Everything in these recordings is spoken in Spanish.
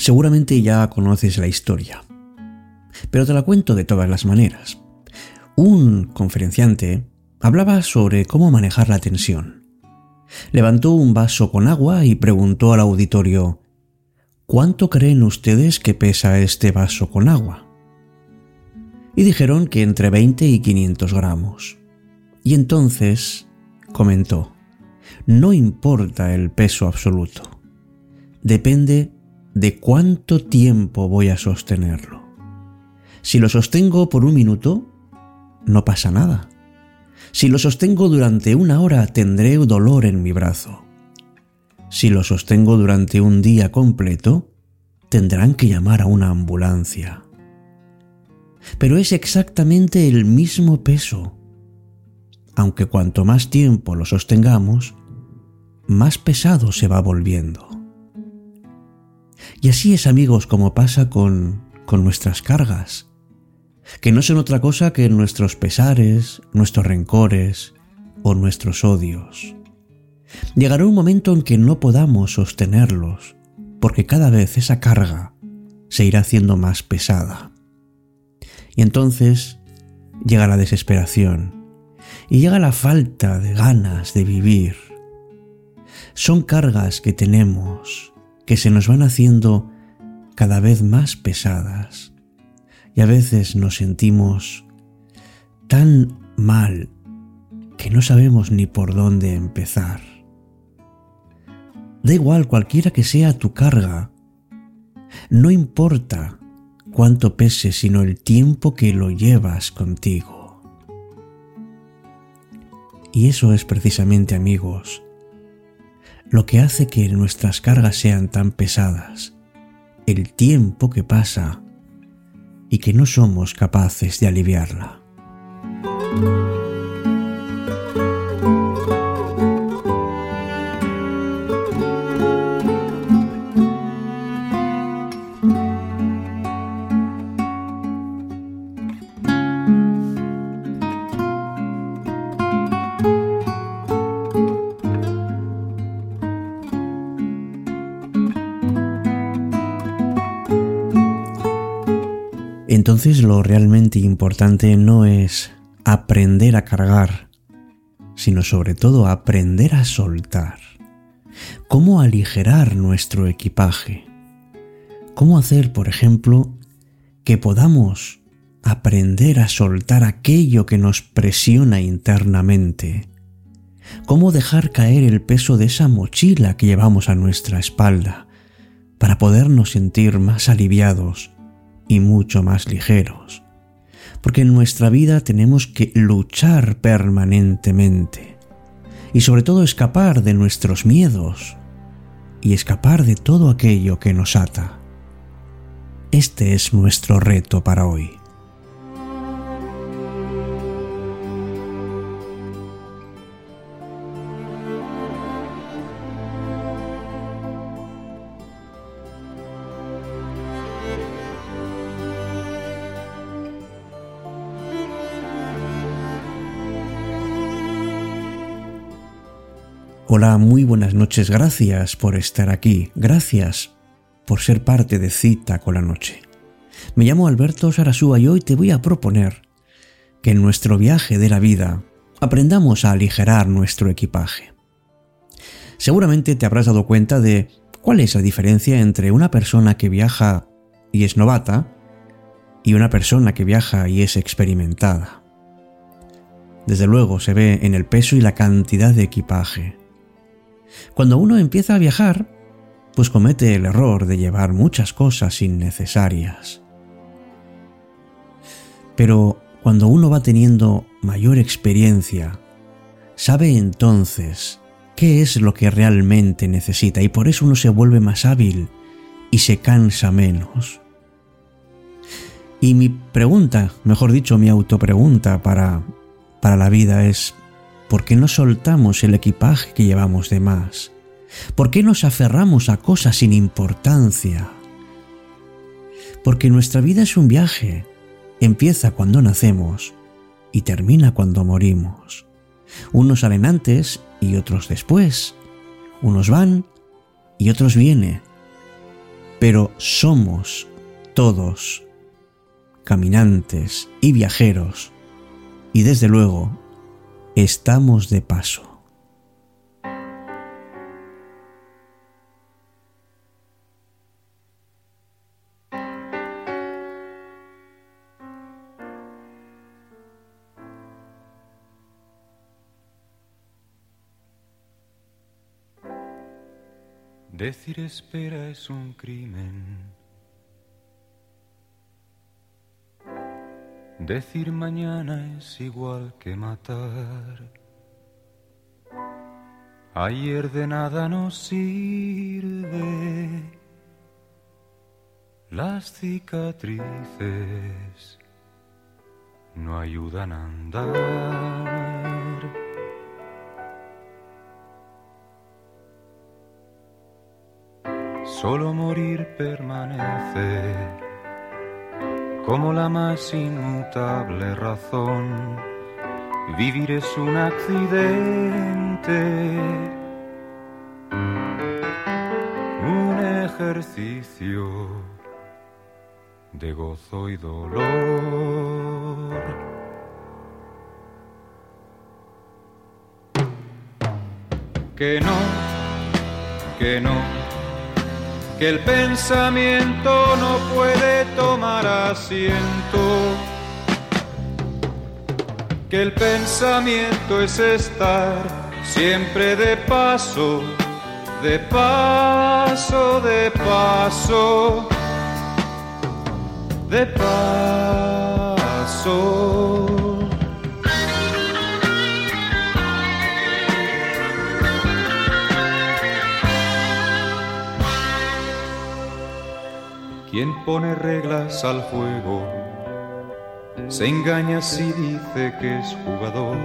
Seguramente ya conoces la historia, pero te la cuento de todas las maneras. Un conferenciante hablaba sobre cómo manejar la tensión. Levantó un vaso con agua y preguntó al auditorio, ¿cuánto creen ustedes que pesa este vaso con agua? Y dijeron que entre 20 y 500 gramos. Y entonces comentó, no importa el peso absoluto, depende de cuánto tiempo voy a sostenerlo. Si lo sostengo por un minuto, no pasa nada. Si lo sostengo durante una hora, tendré dolor en mi brazo. Si lo sostengo durante un día completo, tendrán que llamar a una ambulancia. Pero es exactamente el mismo peso. Aunque cuanto más tiempo lo sostengamos, más pesado se va volviendo. Y así es amigos como pasa con, con nuestras cargas, que no son otra cosa que nuestros pesares, nuestros rencores o nuestros odios. Llegará un momento en que no podamos sostenerlos, porque cada vez esa carga se irá haciendo más pesada. Y entonces llega la desesperación y llega la falta de ganas de vivir. Son cargas que tenemos que se nos van haciendo cada vez más pesadas y a veces nos sentimos tan mal que no sabemos ni por dónde empezar. Da igual cualquiera que sea tu carga, no importa cuánto pese, sino el tiempo que lo llevas contigo. Y eso es precisamente, amigos, lo que hace que nuestras cargas sean tan pesadas, el tiempo que pasa y que no somos capaces de aliviarla. Entonces lo realmente importante no es aprender a cargar, sino sobre todo aprender a soltar. ¿Cómo aligerar nuestro equipaje? ¿Cómo hacer, por ejemplo, que podamos aprender a soltar aquello que nos presiona internamente? ¿Cómo dejar caer el peso de esa mochila que llevamos a nuestra espalda para podernos sentir más aliviados y mucho más ligeros, porque en nuestra vida tenemos que luchar permanentemente y sobre todo escapar de nuestros miedos y escapar de todo aquello que nos ata. Este es nuestro reto para hoy. Hola, muy buenas noches, gracias por estar aquí, gracias por ser parte de Cita con la Noche. Me llamo Alberto Sarasúa y hoy te voy a proponer que en nuestro viaje de la vida aprendamos a aligerar nuestro equipaje. Seguramente te habrás dado cuenta de cuál es la diferencia entre una persona que viaja y es novata y una persona que viaja y es experimentada. Desde luego se ve en el peso y la cantidad de equipaje. Cuando uno empieza a viajar, pues comete el error de llevar muchas cosas innecesarias. Pero cuando uno va teniendo mayor experiencia, sabe entonces qué es lo que realmente necesita y por eso uno se vuelve más hábil y se cansa menos. Y mi pregunta, mejor dicho, mi autopregunta para, para la vida es, ¿Por qué no soltamos el equipaje que llevamos de más? ¿Por qué nos aferramos a cosas sin importancia? Porque nuestra vida es un viaje. Empieza cuando nacemos y termina cuando morimos. Unos salen antes y otros después. Unos van y otros vienen. Pero somos todos caminantes y viajeros. Y desde luego, estamos de paso. Decir espera es un crimen. Decir mañana es igual que matar. Ayer de nada nos sirve. Las cicatrices no ayudan a andar. Solo morir permanece como la más inmutable razón. Vivir es un accidente, un ejercicio de gozo y dolor. Que no, que no que el pensamiento no puede tomar asiento, que el pensamiento es estar siempre de paso, de paso, de paso, de paso. Quien pone reglas al juego se engaña si dice que es jugador.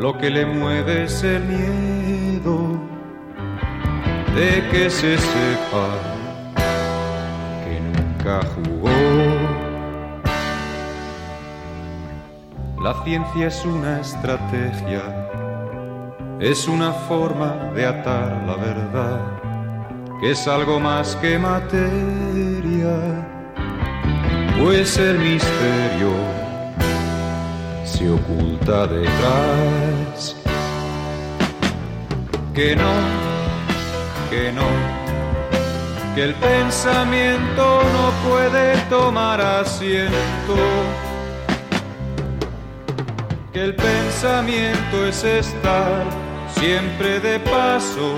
Lo que le mueve es el miedo de que se sepa que nunca jugó. La ciencia es una estrategia, es una forma de atar la verdad es algo más que materia, pues el misterio se oculta detrás. Que no, que no, que el pensamiento no puede tomar asiento. Que el pensamiento es estar siempre de paso,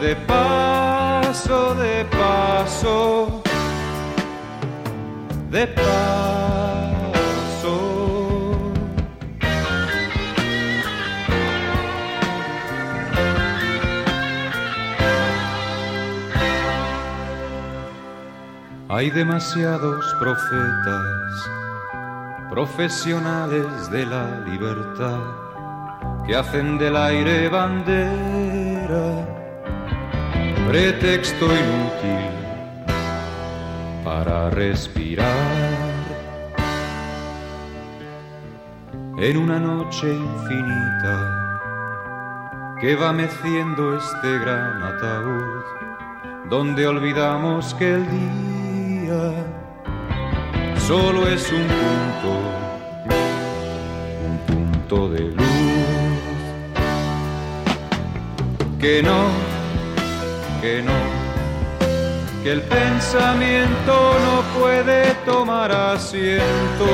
de paso paso de paso, de paso. Hay demasiados profetas, profesionales de la libertad, que hacen del aire bandera pretexto inútil para respirar. En una noche infinita que va meciendo este gran ataúd, donde olvidamos que el día solo es un punto, un punto de luz que no que no, que el pensamiento no puede tomar asiento,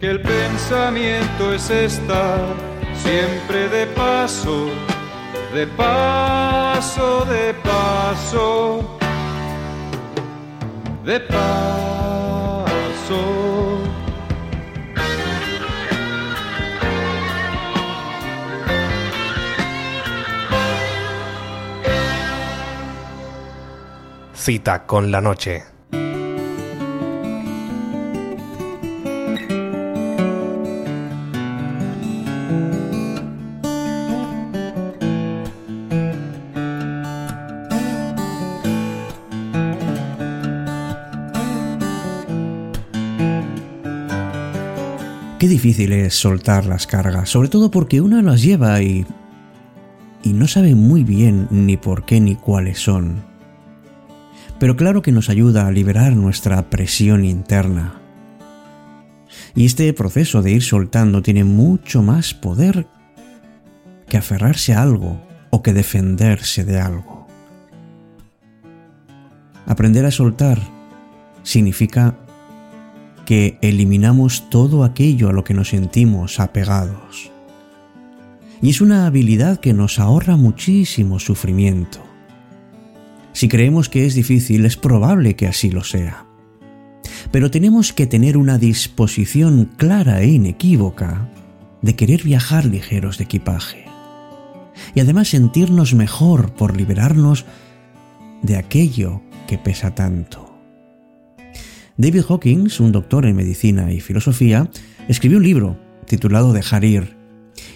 que el pensamiento es estar siempre de paso, de paso, de paso, de paso. Cita con la noche. Qué difícil es soltar las cargas, sobre todo porque una las lleva y... y no sabe muy bien ni por qué ni cuáles son. Pero claro que nos ayuda a liberar nuestra presión interna. Y este proceso de ir soltando tiene mucho más poder que aferrarse a algo o que defenderse de algo. Aprender a soltar significa que eliminamos todo aquello a lo que nos sentimos apegados. Y es una habilidad que nos ahorra muchísimo sufrimiento. Si creemos que es difícil, es probable que así lo sea. Pero tenemos que tener una disposición clara e inequívoca de querer viajar ligeros de equipaje. Y además sentirnos mejor por liberarnos de aquello que pesa tanto. David Hawkins, un doctor en medicina y filosofía, escribió un libro titulado Dejar ir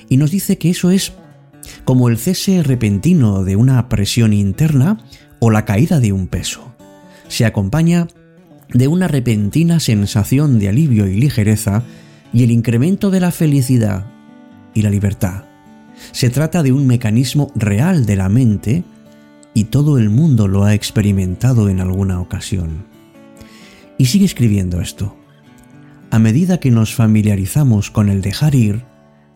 y nos dice que eso es como el cese repentino de una presión interna o la caída de un peso. Se acompaña de una repentina sensación de alivio y ligereza y el incremento de la felicidad y la libertad. Se trata de un mecanismo real de la mente y todo el mundo lo ha experimentado en alguna ocasión. Y sigue escribiendo esto. A medida que nos familiarizamos con el dejar ir,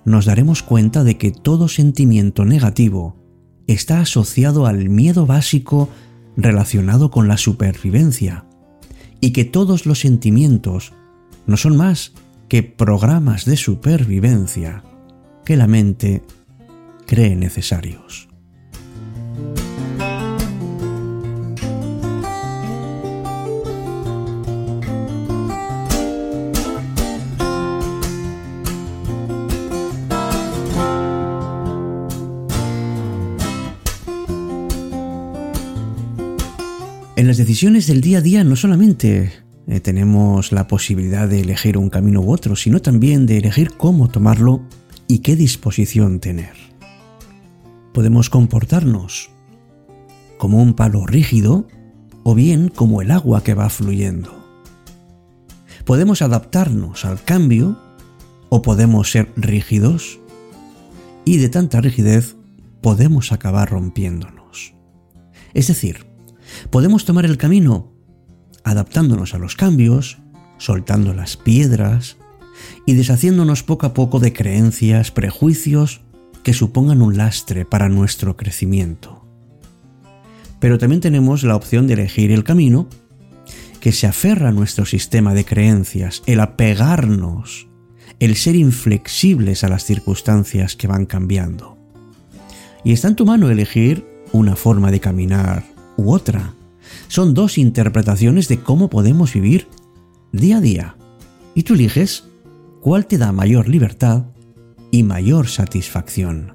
nos daremos cuenta de que todo sentimiento negativo está asociado al miedo básico relacionado con la supervivencia y que todos los sentimientos no son más que programas de supervivencia que la mente cree necesarios. En las decisiones del día a día no solamente eh, tenemos la posibilidad de elegir un camino u otro, sino también de elegir cómo tomarlo y qué disposición tener. Podemos comportarnos como un palo rígido o bien como el agua que va fluyendo. Podemos adaptarnos al cambio o podemos ser rígidos y de tanta rigidez podemos acabar rompiéndonos. Es decir, Podemos tomar el camino adaptándonos a los cambios, soltando las piedras y deshaciéndonos poco a poco de creencias, prejuicios que supongan un lastre para nuestro crecimiento. Pero también tenemos la opción de elegir el camino que se aferra a nuestro sistema de creencias, el apegarnos, el ser inflexibles a las circunstancias que van cambiando. Y está en tu mano elegir una forma de caminar otra. Son dos interpretaciones de cómo podemos vivir día a día. Y tú eliges cuál te da mayor libertad y mayor satisfacción.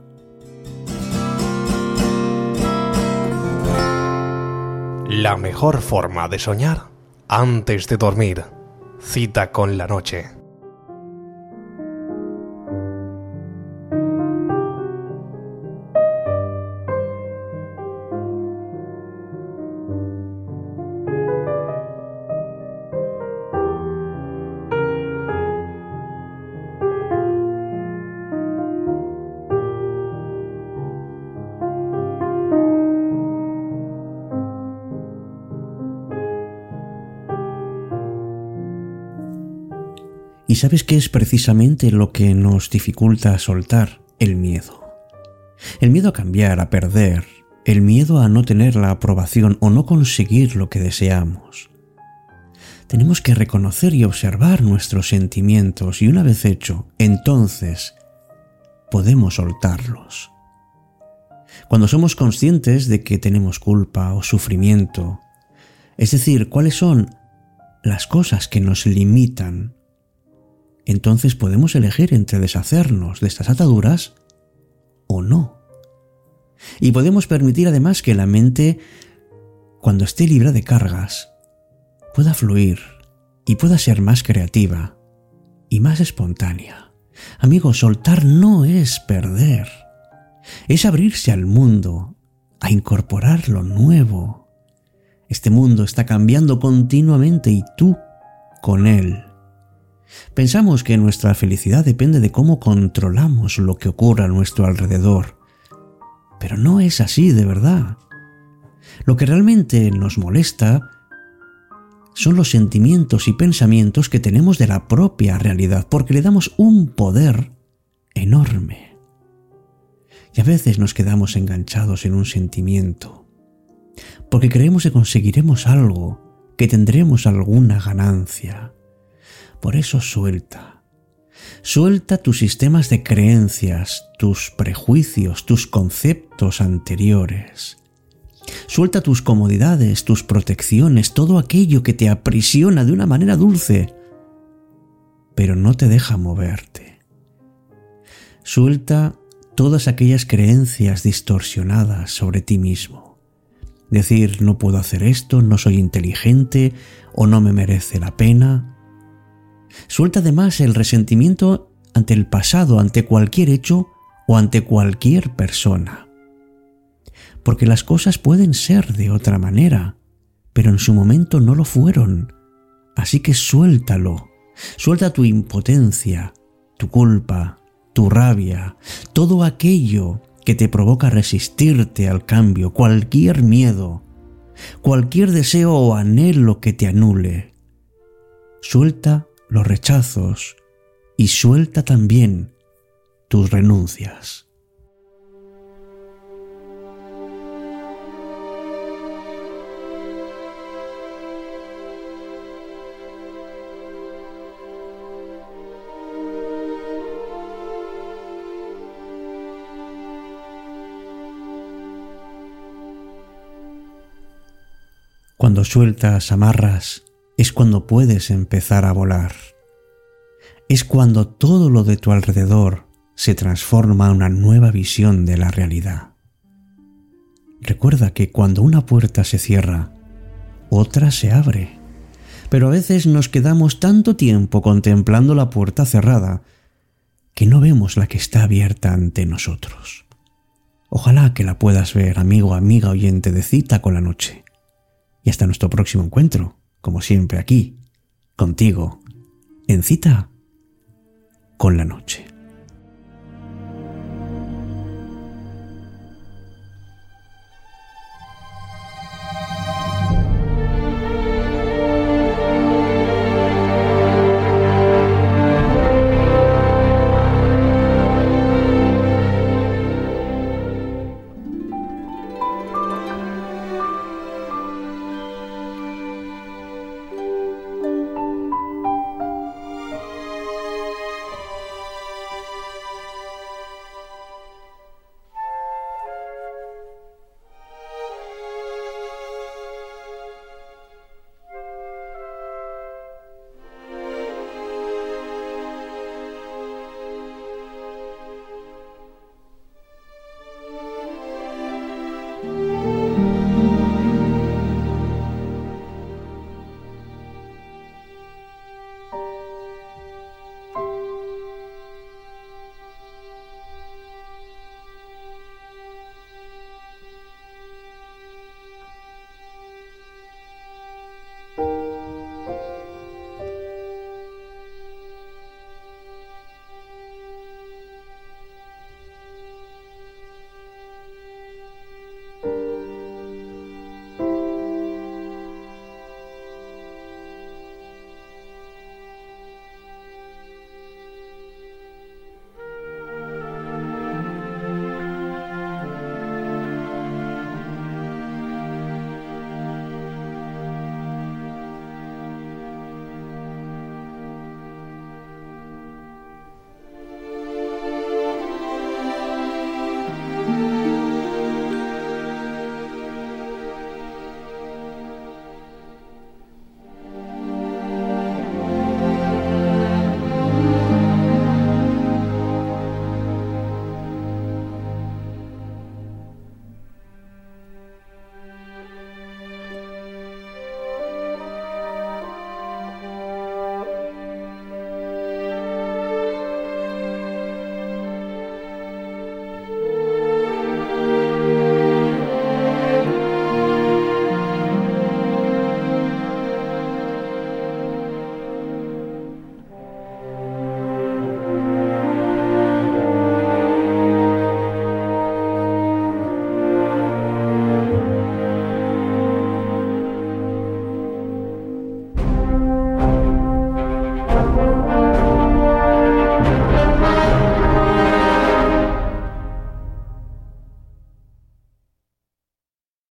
La mejor forma de soñar antes de dormir. Cita con la noche. ¿Y sabes qué es precisamente lo que nos dificulta soltar? El miedo. El miedo a cambiar, a perder, el miedo a no tener la aprobación o no conseguir lo que deseamos. Tenemos que reconocer y observar nuestros sentimientos y una vez hecho, entonces podemos soltarlos. Cuando somos conscientes de que tenemos culpa o sufrimiento, es decir, cuáles son las cosas que nos limitan entonces podemos elegir entre deshacernos de estas ataduras o no. Y podemos permitir además que la mente, cuando esté libre de cargas, pueda fluir y pueda ser más creativa y más espontánea. Amigos, soltar no es perder, es abrirse al mundo, a incorporar lo nuevo. Este mundo está cambiando continuamente y tú con él Pensamos que nuestra felicidad depende de cómo controlamos lo que ocurre a nuestro alrededor. Pero no es así de verdad. Lo que realmente nos molesta son los sentimientos y pensamientos que tenemos de la propia realidad, porque le damos un poder enorme. Y a veces nos quedamos enganchados en un sentimiento, porque creemos que conseguiremos algo, que tendremos alguna ganancia. Por eso suelta. Suelta tus sistemas de creencias, tus prejuicios, tus conceptos anteriores. Suelta tus comodidades, tus protecciones, todo aquello que te aprisiona de una manera dulce, pero no te deja moverte. Suelta todas aquellas creencias distorsionadas sobre ti mismo. Decir no puedo hacer esto, no soy inteligente o no me merece la pena. Suelta además el resentimiento ante el pasado, ante cualquier hecho o ante cualquier persona. Porque las cosas pueden ser de otra manera, pero en su momento no lo fueron. Así que suéltalo. Suelta tu impotencia, tu culpa, tu rabia, todo aquello que te provoca resistirte al cambio, cualquier miedo, cualquier deseo o anhelo que te anule. Suelta los rechazos y suelta también tus renuncias. Cuando sueltas amarras, es cuando puedes empezar a volar. Es cuando todo lo de tu alrededor se transforma en una nueva visión de la realidad. Recuerda que cuando una puerta se cierra, otra se abre. Pero a veces nos quedamos tanto tiempo contemplando la puerta cerrada que no vemos la que está abierta ante nosotros. Ojalá que la puedas ver, amigo, amiga oyente de cita con la noche. Y hasta nuestro próximo encuentro como siempre aquí, contigo, en cita con la noche.